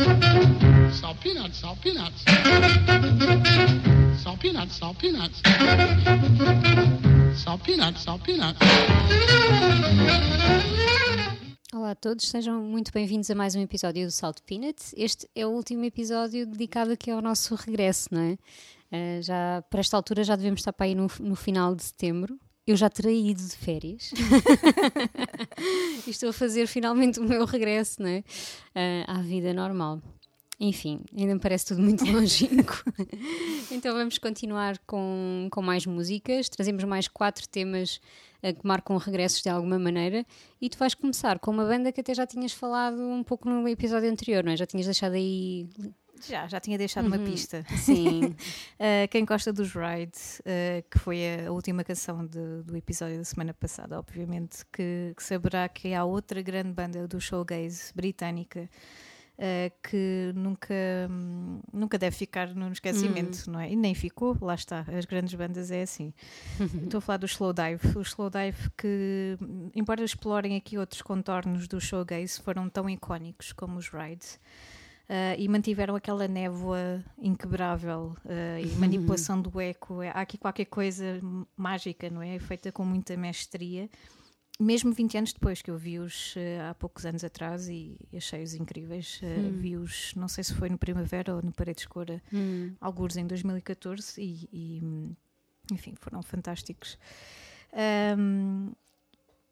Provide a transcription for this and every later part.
Salt peanuts, salt peanuts. Salt peanuts, salt peanuts. Salt peanuts, salt peanuts. Olá a todos, sejam muito bem-vindos a mais um episódio do Salt Peanuts. Este é o último episódio dedicado aqui ao nosso regresso, não é? Uh, já, para esta altura já devemos estar para aí no, no final de setembro. Eu já terei ido de férias e estou a fazer finalmente o meu regresso não é? Uh, à vida normal. Enfim, ainda me parece tudo muito longínquo. então vamos continuar com, com mais músicas. Trazemos mais quatro temas uh, que marcam regressos de alguma maneira. E tu vais começar com uma banda que até já tinhas falado um pouco no episódio anterior, não é? Já tinhas deixado aí já, já tinha deixado uhum. uma pista. Sim. uh, quem gosta dos Ride, uh, que foi a última canção de, do episódio da semana passada, obviamente, que, que, saberá que há outra grande banda do showgaze britânica. Uh, que nunca, nunca deve ficar no esquecimento, uhum. não é? E nem ficou, lá está, as grandes bandas é assim. Estou a falar do Slow Dive. O Slow Dive que, embora explorem aqui outros contornos do showgaze, foram tão icónicos como os Rides. Uh, e mantiveram aquela névoa inquebrável uh, e manipulação do eco. Há aqui qualquer coisa mágica, não é? Feita com muita mestria. Mesmo 20 anos depois que eu vi-os uh, há poucos anos atrás e achei-os incríveis, hum. vi-os, não sei se foi no Primavera ou no Parede Escura, hum. alguns em 2014 e, e, enfim, foram fantásticos. Um,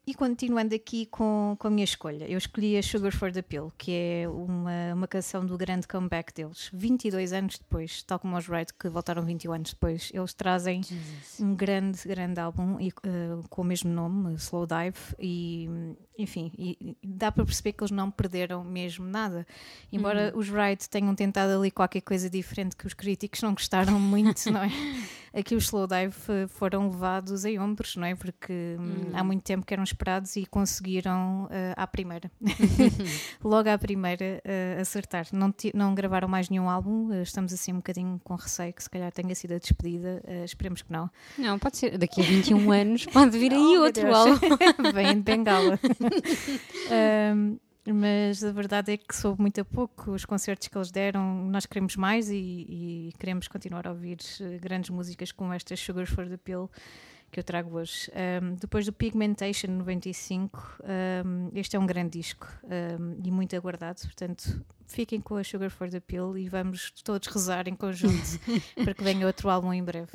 e continuando aqui com, com a minha escolha, eu escolhi a Sugar for the Pill, que é uma, uma canção do grande comeback deles. 22 anos depois, tal como os Red, que voltaram 21 anos depois, eles trazem Jesus. um grande, grande álbum e, uh, com o mesmo nome, Slow Dive, e enfim, e, dá para perceber que eles não perderam mesmo nada. Embora uhum. os Wright tenham tentado ali qualquer coisa diferente que os críticos não gostaram muito, não é? Aqui os Slow Dive foram levados em ombros, não é? Porque uhum. há muito tempo que eram esperados e conseguiram uh, à primeira, logo à primeira, uh, acertar. Não, não gravaram mais nenhum álbum, uh, estamos assim um bocadinho com receio que se calhar tenha sido a despedida, esperemos que não. Não, pode ser, daqui a 21 anos pode vir aí oh, outro álbum. Vem de bengala um, mas a verdade é que soube muito a pouco os concertos que eles deram. Nós queremos mais e, e queremos continuar a ouvir eh, grandes músicas como esta Sugar for the Pill que eu trago hoje. Um, depois do Pigmentation 95, um, este é um grande disco um, e muito aguardado, portanto fiquem com a Sugar for the Pill e vamos todos rezar em conjunto para que venha outro álbum em breve.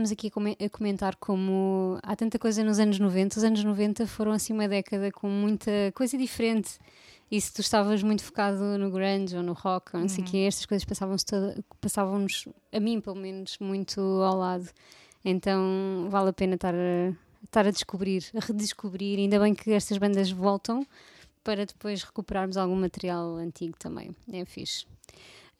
Estávamos aqui a come- a comentar como há tanta coisa nos anos 90. Os anos 90 foram assim uma década com muita coisa diferente. E se tu estavas muito focado no grunge ou no rock, ou não sei o quê, estas coisas passavam-nos passavam-nos, a mim pelo menos, muito ao lado. Então vale a pena estar a, estar a descobrir, a redescobrir. Ainda bem que estas bandas voltam para depois recuperarmos algum material antigo também. É fixe.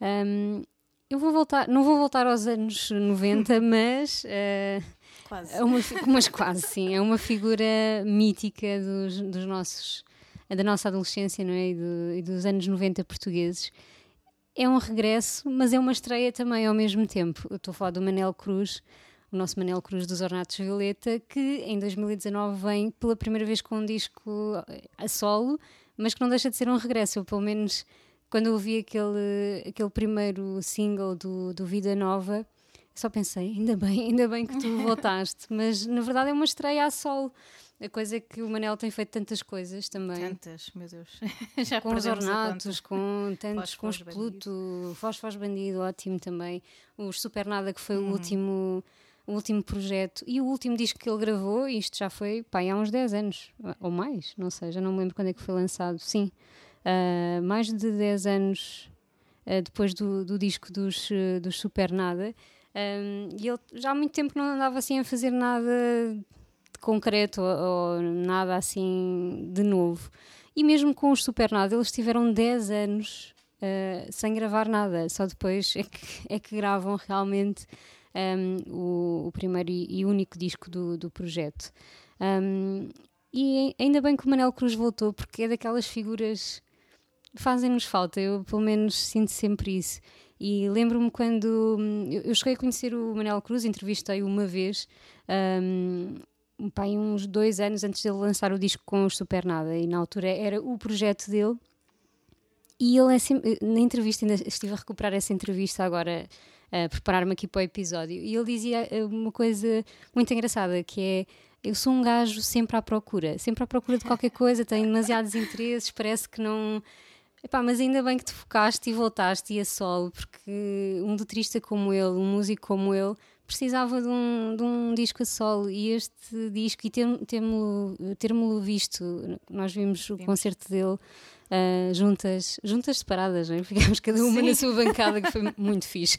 Hum, eu vou voltar, não vou voltar aos anos 90, mas eh, Quase. é uma, mas quase sim, é uma figura mítica dos, dos nossos, da nossa adolescência não é? e, do- e dos anos 90 portugueses. É um regresso, mas é uma estreia também ao mesmo tempo. Eu estou a falar do Manel Cruz, o nosso Manel Cruz dos Ornatos Violeta, que em 2019 vem pela primeira vez com um disco a solo, mas que não deixa de ser um regresso. Eu, pelo menos, quando eu ouvi aquele, aquele primeiro single do, do Vida Nova, só pensei, ainda bem, ainda bem que tu voltaste. Mas na verdade é uma estreia a solo. A coisa é que o Manel tem feito tantas coisas também. Tantas, meu Deus. Já Com os ornatos, com tantos, com os Pluto, Foz Foz Bandido, ótimo também. Os Supernada, que foi Uhum. o último o último projeto e o último disco que ele gravou, isto já foi pá, há uns 10 anos, ou mais, não sei, já não me lembro quando é que foi lançado. Sim, ah, mais de 10 anos ah, depois do, do disco dos, eh, dos Supernada. Um, e ele já há muito tempo não andava assim a fazer nada de concreto ou, ou nada assim de novo. E mesmo com os Supernada, eles tiveram 10 anos uh, sem gravar nada, só depois é que, é que gravam realmente um, o, o primeiro e, único disco do, do projeto. Um, e ainda bem que o Manel Cruz voltou, porque é daquelas figuras fazem-nos falta, eu pelo menos sinto sempre isso. E lembro-me quando hum, eu, cheguei a conhecer o Manel Cruz, entrevistei-o uma vez, um, pá, aí uns dois anos antes dele lançar o disco com os Supernada, e na altura era o projeto dele. E ele é sempre, na entrevista, ainda estive a recuperar essa entrevista agora, a preparar-me aqui para o episódio, e ele dizia eh, uma coisa muito engraçada, que é eu sou um gajo sempre à procura, sempre à procura de qualquer coisa, tenho demasiados interesses, parece que não. Epá, mas ainda bem que te focaste e voltaste e a solo, porque um letrista como ele, um músico como ele, precisava de um, de um disco a solo e este disco, e ter-me ter visto, nós vimos o concerto dele uh, juntas, juntas separadas, não é? ficámos cada uma Sim. na sua bancada, que foi muito fixe.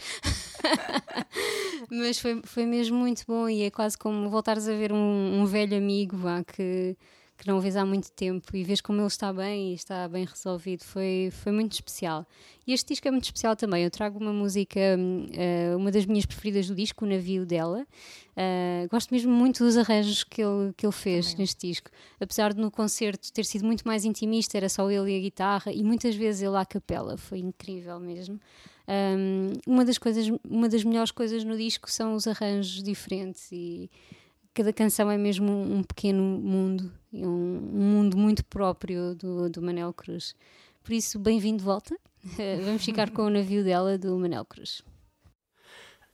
Mas foi, foi mesmo muito bom e é quase como voltares a ver um, um velho amigo vá, que, que não vês há muito tempo e vês como ele está bem e está bem resolvido. Foi, foi muito especial. E este disco é muito especial também. Eu trago uma música, hum, eh, uma das minhas preferidas do disco, o navio dela. Uh, gosto mesmo muito dos arranjos que ele, que ele fez Também neste disco. Apesar de no concerto ter sido muito mais intimista, era só ele e a guitarra, e muitas vezes ele à capela. Foi incrível mesmo. Um, uma, das coisas, uma das melhores coisas no disco são os arranjos diferentes e cada canção é mesmo um, pequeno mundo um, um mundo muito próprio do, do Manel Cruz. Por isso, bem-vindo de volta. Vamos ficar com o navio dela do Manel Cruz.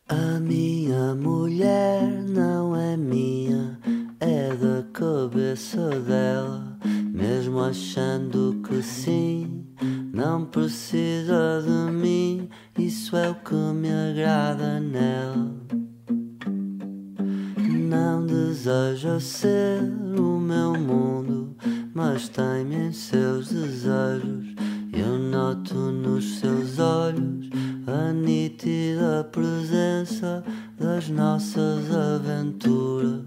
A minha mulher não é minha, é da cabeça dela. Mesmo achando que sim, não precisa de mim. Isso é o que me agrada nela. Não deseja ser o meu mundo, mas tem-me em seus desejos. Eu noto nos seus olhos a nítida presença das nossas aventuras.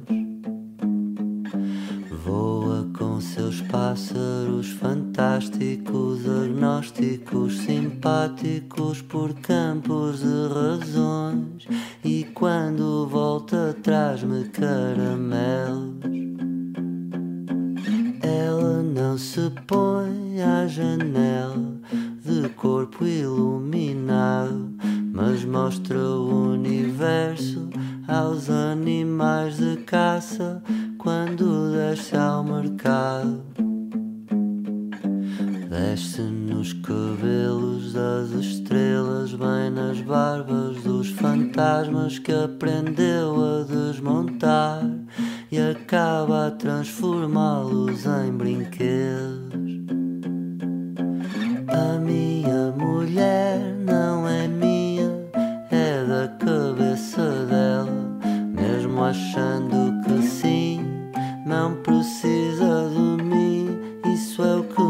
Voa com seus pássaros fantásticos, agnósticos, simpáticos por campos de razões. E quando volta, traz-me caramelos. Ela não se põe à janela de corpo iluminado, mas mostra o universo aos animais de caça quando desce ao mercado. Desce nos cabelos das estrelas, bem nas barbas dos fantasmas que aprendeu a desmontar. E acaba a transformá-los em brinquedos. A minha mulher não é minha, é da cabeça dela, mesmo achando que sim, não precisa de mim, isso é o que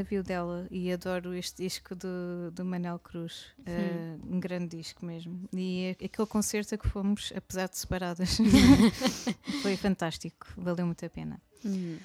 navio dela e adoro este disco do, do Manel Cruz. Uh, um grande disco mesmo. E é aquele concerto a que fomos, apesar de separadas, foi fantástico. Valeu muito a pena. Hum.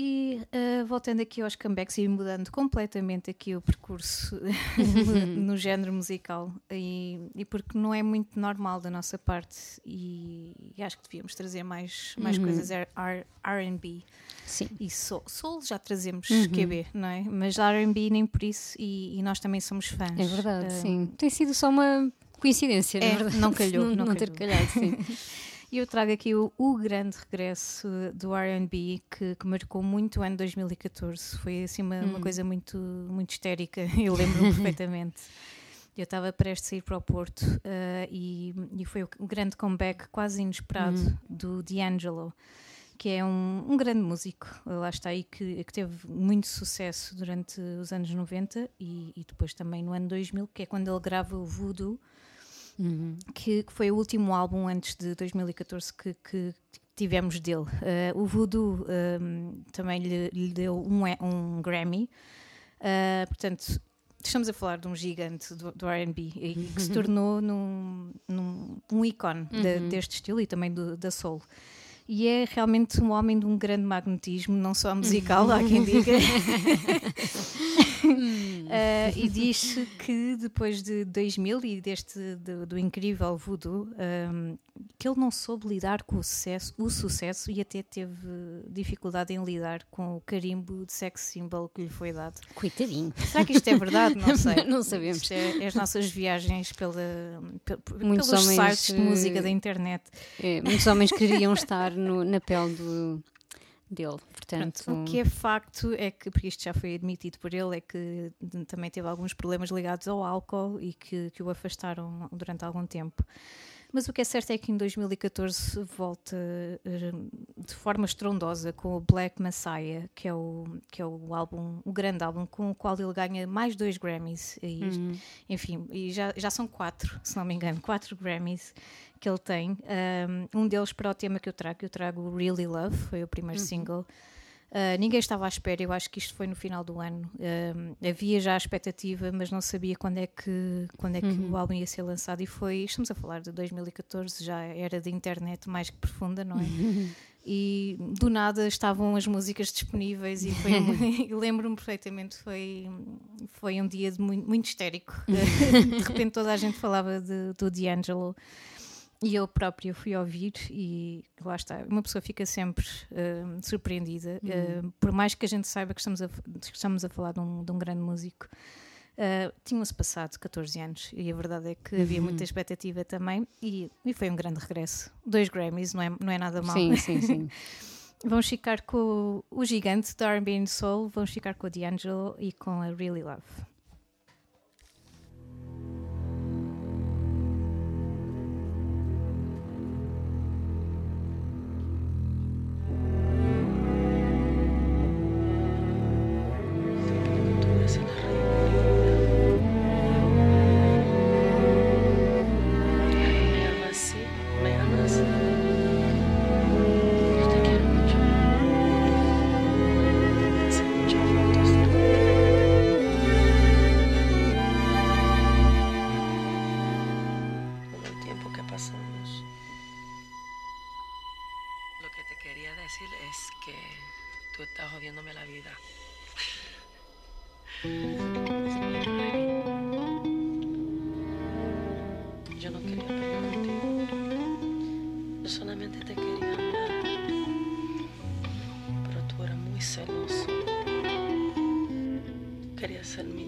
E uh, voltando aqui aos comebacks e mudando completamente aqui o percurso no género musical, e, e, porque não é muito normal da nossa parte, e, e acho que devíamos trazer mais, mais Uhum. coisas RB Sim. e soul. Soul já trazemos Uhum. QB, não é? Mas RB nem por isso, e, e nós também somos fãs. É verdade, Uh, sim. Tem sido só uma coincidência, É, na verdade. não calhou, não, não não ter calhou. calhado, sim. E eu trago aqui o, o grande regresso do RB que, que marcou muito o ano 2014. Foi assim uma, uma Hum. coisa muito, muito histérica, eu lembro-me perfeitamente. Eu estava prestes a ir para o Porto eh, e, e foi o, o grande comeback quase inesperado Hum. do D'Angelo, que é um, um grande músico, lá está aí, que, que teve muito sucesso durante os anos 90 e, e depois também no ano 2000, que é quando ele grava o Voodoo Uhum. que, que foi o último álbum antes de 2014 que, que tivemos dele. Eh, o Voodoo ehm, também lhe, lhe deu um, um Grammy, Eh, portanto. Estamos a falar de um gigante do, do RB e que se tornou num, num, um ícone de- Uhum. deste estilo e também do, da soul. E é realmente um homem de um grande magnetismo, não só musical, há quem diga. Uh, e diz que depois de 2000 e deste do, do incrível voodoo, um, que ele não soube lidar com o sucesso, o sucesso e até teve dificuldade em lidar com o carimbo de sex symbol que lhe foi dado. Coitadinho. Será que isto é verdade? Não sei. Não sabemos. É, é as nossas viagens pela, pe- pe- Muitos pelos homens, sites de música eh, da internet. É, muitos homens queriam estar no- na pele do, dele. Portanto, Pronto, o que é facto é que, porque isto já foi admitido por ele, é que também teve alguns problemas ligados ao álcool e que, que o afastaram durante algum tempo. Mas o que é certo é que em 2014 volta eh, de forma estrondosa com o Black Messiah, que é o, que é o álbum, o grande álbum com o qual ele ganha mais dois Grammys. E, Uhum. Enfim, e já, já são quatro, se não me engano, quatro Grammys que ele tem. Um, um deles para o tema que eu trago, eu trago Really Love, foi o primeiro single. Uh, ninguém estava à espera, eu acho que isto foi no final do ano. Havia já a expectativa, mas não sabia quando é que, quando é que o álbum ia ser lançado. E foi, estamos a falar de 2014, já era de internet mais que profunda, não é? E do nada estavam as músicas disponíveis e foi um- lembro-me perfeitamente, foi, foi um dia muito, muito histérico. de repente toda a gente falava de, do D'Angelo. E eu própria fui ouvir e lá está, uma pessoa fica sempre hum, surpreendida, hum, por mais que a gente saiba que estamos a, que estamos a falar de um, de um grande músico. Uh, Tinham-se passado 14 anos e a verdade é que havia muita expectativa também e, e foi um grande regresso. Dois Grammys, não é, não é nada mal. sim, sim, sim. Vamos ficar com o, o gigante da R&B and Soul, vamos ficar com o D'Angelo e com a Really Love. Lo que te quería decir es que tú estás jodiéndome la vida. Yo no quería pelear contigo. Yo solamente te quería amar. Pero tú eras muy celoso. Querías ser mi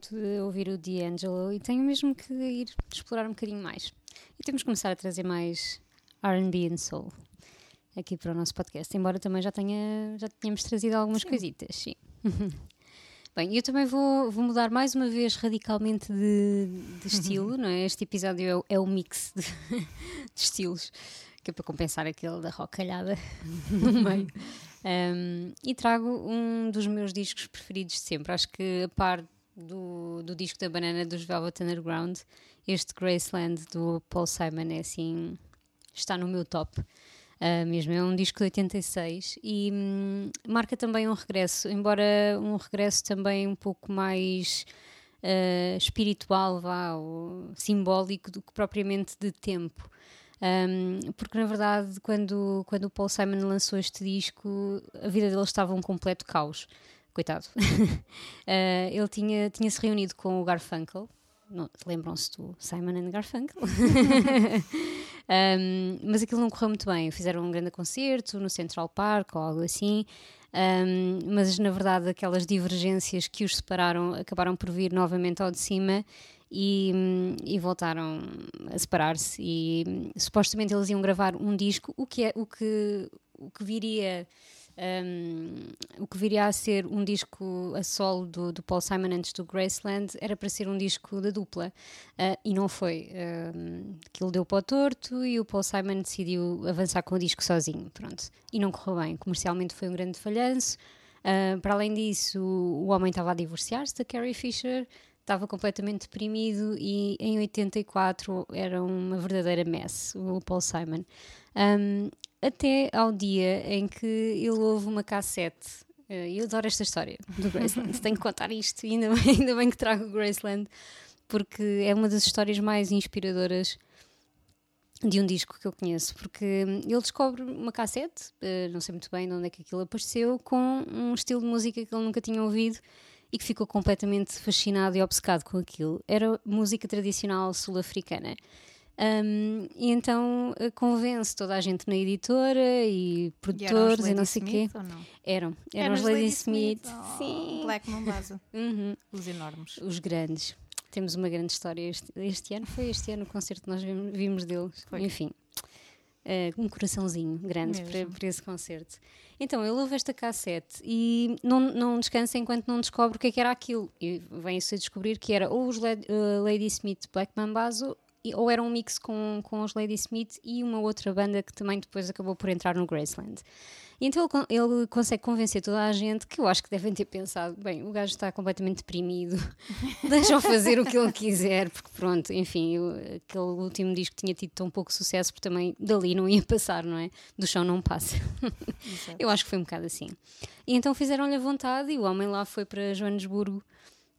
muito de ouvir o D'Angelo e tenho mesmo que ir explorar um bocadinho mais. E temos que começar a trazer mais RB and Soul aqui para o nosso podcast, embora também já, tenha, já tenhamos trazido algumas coisitas, sim. Bem, eu também vou, vou mudar mais uma vez radicalmente de, de estilo, não é? Este episódio é, o- é o mix de, de estilos, que é para compensar aquele da rocalhada no meio. Um, e trago um dos meus discos preferidos de sempre. Acho que a par do, do disco da banana dos Velvet Underground, este Graceland do Paul Simon é assim, está no meu top. Uh, mesmo, é um disco de 86 e hum, marca também um regresso, embora um regresso também um pouco mais uh, espiritual, vá, ou simbólico do que propriamente de tempo. Um, porque na verdade, quando, quando o Paul Simon lançou este disco, a vida dele estava um completo caos. Coitado. Uh, ele tinha, tinha se reunido com o Garfunkel. Lembram-se do Simon and Garfunkel? Um, mas aquilo não correu muito bem. Fizeram um grande concerto no Central Park ou algo assim. Um, mas na verdade, aquelas divergências que os separaram acabaram por vir novamente ao de cima e, e voltaram a separar-se. E supostamente eles iam gravar um disco, o que, é, o que, o que viria um, o que viria a ser um disco a solo do, do Paul Simon antes do Graceland era para ser um disco da dupla uh, e não foi. Um, aquilo deu para o torto e o Paul Simon decidiu avançar com o disco sozinho, pronto. E não correu bem. Comercialmente foi um grande falhanço. Uh, para além disso, o, homem estava a divorciar-se da Carrie Fisher, estava completamente deprimido e em 84 era uma verdadeira mess, o Paul Simon. Um, até ao dia em que ele ouve uma cassete. Uh, eu adoro esta história do Graceland, tenho que contar isto, e ainda bem, ainda bem que trago o Graceland, porque é uma das histórias mais inspiradoras de um disco que eu conheço, porque ele descobre uma cassete, uh, não sei muito bem de onde é que aquilo apareceu, com um estilo de música que ele nunca tinha ouvido e que ficou completamente fascinado e obcecado com aquilo. Era música tradicional sul-africana. Um, e então uh, convence toda a gente na editora e produtores e, não sei o quê. Smith, ou não? Eram, eram Eram os Lady Lady Smith. Smith, oh, Sim. Black Mombasa. Uhum. Os enormes. Os grandes. Temos uma grande história este, este ano. Foi este ano o concerto que nós vimos, vimos deles. Foi. Enfim. eh, um coraçãozinho grande para, para esse concerto. Então ele ouve esta cassete e não, não descansa enquanto não descobre o que é que era aquilo. E vem-se a descobrir que era ou os Led- eh, Lady Smith Black Mambazo ou era um mix com, com os Lady Smith e uma outra banda que também depois acabou por entrar no Graceland. E então ele, con- ele consegue convencer toda a gente que eu acho que devem ter pensado: bem, o gajo está completamente deprimido, deixa-o fazer o que ele quiser, porque pronto, enfim, eu- aquele último disco tinha tido tão pouco sucesso, porque também dali não ia passar, não é? Do chão não passa. eu acho que foi um bocado assim. E então fizeram-lhe a vontade e o homem lá foi para Joanesburgo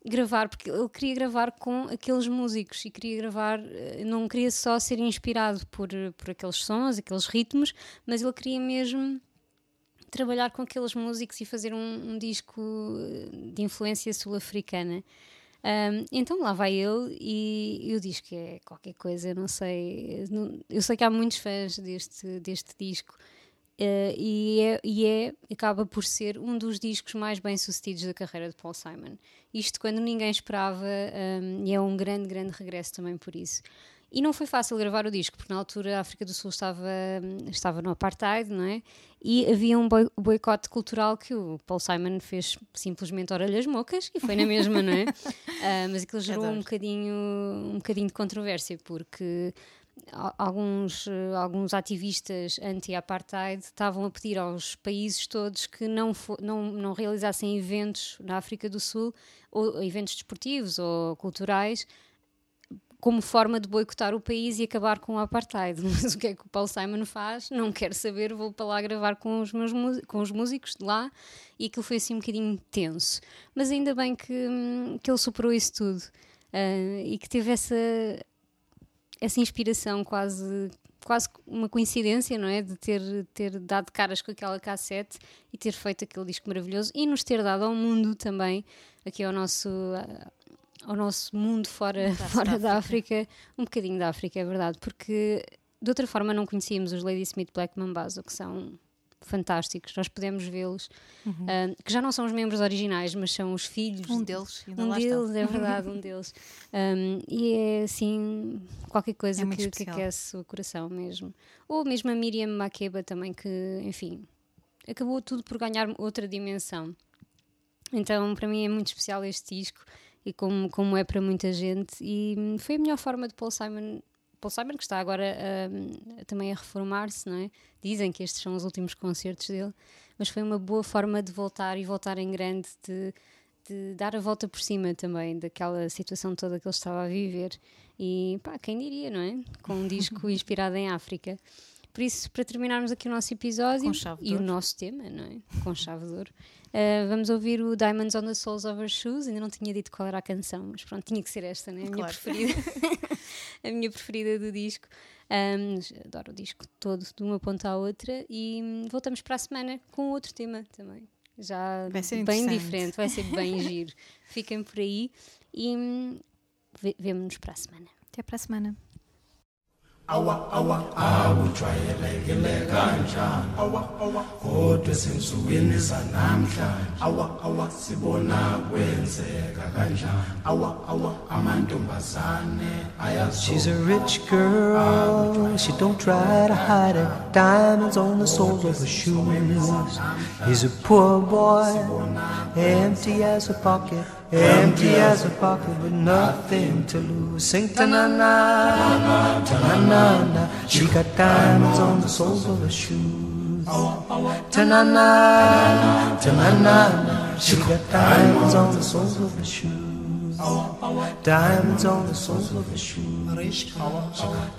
gravar, porque ele queria gravar com aqueles músicos e queria gravar, eh, não queria só ser inspirado por, por aqueles sons, aqueles ritmos, mas ele queria mesmo trabalhar com aqueles músicos e fazer um, um disco eh, de influência sul-africana. Um, então lá vai ele e, e o disco é qualquer coisa, não sei. não- eu sei que há muitos fãs deste, deste disco. eh, e, é, e é, acaba por ser um dos discos mais bem sucedidos da carreira de Paul Simon. Isto quando ninguém esperava, um, e é um grande, grande regresso também por isso. E não foi fácil gravar o disco, porque na altura a África do Sul estava, estava no apartheid, não é? E havia um boi- boicote cultural que o Paul Simon fez simplesmente orelhas mocas e foi na mesma, não é? Ah, mas aquilo gerou um bocadinho, um bocadinho de controvérsia, porque alguns, alguns ativistas anti-apartheid estavam a pedir aos países todos que não, não, não realizassem eventos na África do Sul, ou eventos desportivos ou culturais, como forma de boicotar o país e acabar com o apartheid. Mas o que é que o Paul Simon faz? Não quero saber, vou para lá gravar com os, meus com os músicos de lá e aquilo foi assim um bocadinho tenso. Mas ainda bem que, hum, que ele superou isso tudo ah, e que teve essa, essa inspiração quase quase uma coincidência, não é? De ter, ter dado caras com aquela cassete e ter feito aquele disco maravilhoso e nos ter dado ao mundo também, aqui ao nosso, ah, ao nosso mundo fora, fora da da África, um bocadinho da África, é verdade, porque de outra forma não conhecíamos os Lady Smith Black Mambazo, que são fantásticos, nós podemos vê-los, ah, que já não são os membros originais, mas são os filhos Um deles, ainda um lá deles, está. é verdade, um deles. Um, e é assim, qualquer coisa É que, que aquece o coração mesmo. Ou mesmo a Miriam Makeba também, que, enfim, acabou tudo por ganhar outra dimensão. Então, para mim é muito especial este disco e como, como é para muita gente. E hum, foi a melhor forma de Paul Simon. Paul Simon, que está agora hum, também a reformar-se, não é? Dizem que estes são os últimos concertos dele, mas foi uma boa forma de voltar e voltar em grande, de, de dar a volta por cima também daquela situação toda que ele estava a viver. E pá, quem diria, não é? Com um disco inspirado em África. Por isso, para terminarmos aqui o nosso episódio e o nosso tema, não é? Com chave de ouro, uh, vamos ouvir o Diamonds on the Soles of Her Shoes. Ainda não tinha dito qual era a canção, mas pronto, tinha que ser esta, né? A minha Claro. preferida. a minha preferida do disco. Um, adoro o disco todo, de uma ponta à outra. E hum, voltamos para a semana com outro tema também. Já bem diferente, vai ser bem giro. Fiquem por aí e hum, ve- vemo-nos para a semana. Até para a semana. Awujwayelekile kanjani kodwa ezinsukwini zanamhlanje sibona kwenzeka kanjani amantombazane She's a rich girl, she don't try to hide it. Diamonds on the soles of her shoes. He's a poor boy, empty as a pocket, empty as a pocket with nothing to lose. Sing ta na na, ta na na na. She got diamonds on the soles of her shoes. Ta na na, ta na na na. She got diamonds on the soles of her shoes. Diamonds on the soles of her shoes.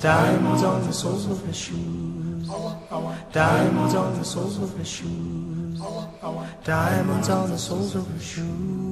Diamonds on the soles of her shoes. Diamonds on the soles of her shoes. Diamonds on the soles of her shoes.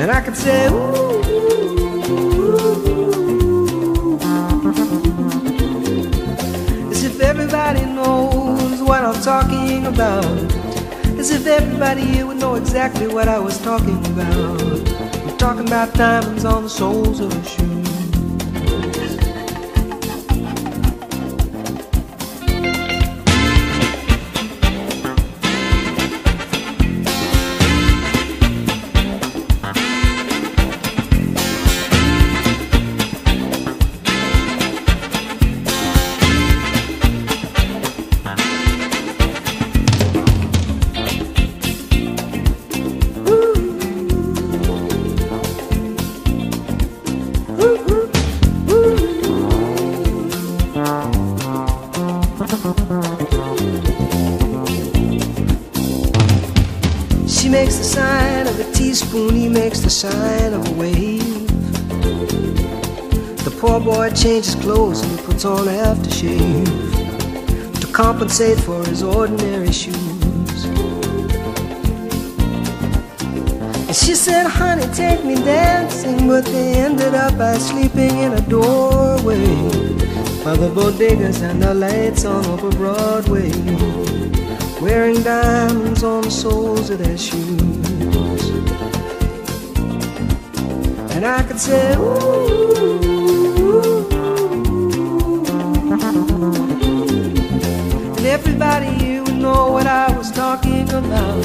And I could say, ooh, ooh, ooh, as if everybody knows what I'm talking about. As if everybody here would know exactly what I was talking about. I'm talking about diamonds on the soles of shoes. He makes the sign of a wave. The poor boy changes clothes and puts on aftershave to compensate for his ordinary shoes. And she said, honey, take me dancing, but they ended up by sleeping in a doorway by the bodegas and the lights on over Broadway wearing diamonds on the soles of their shoes. And I could say, ooh. ooh. And everybody here would know what I was talking about.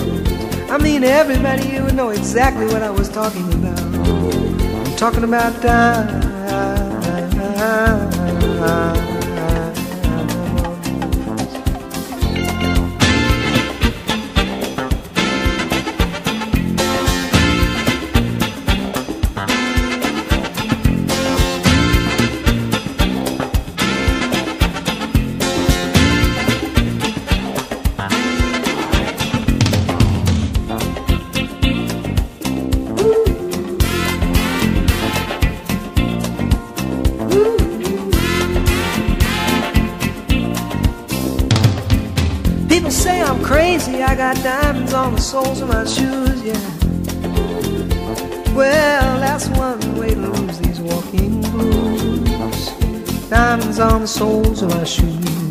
I mean, everybody here would know exactly what I was talking about. I'm talking about diamonds. Got diamonds on the soles of my shoes, yeah. Well, that's one way to lose these walking blues. Diamonds on the soles of my shoes.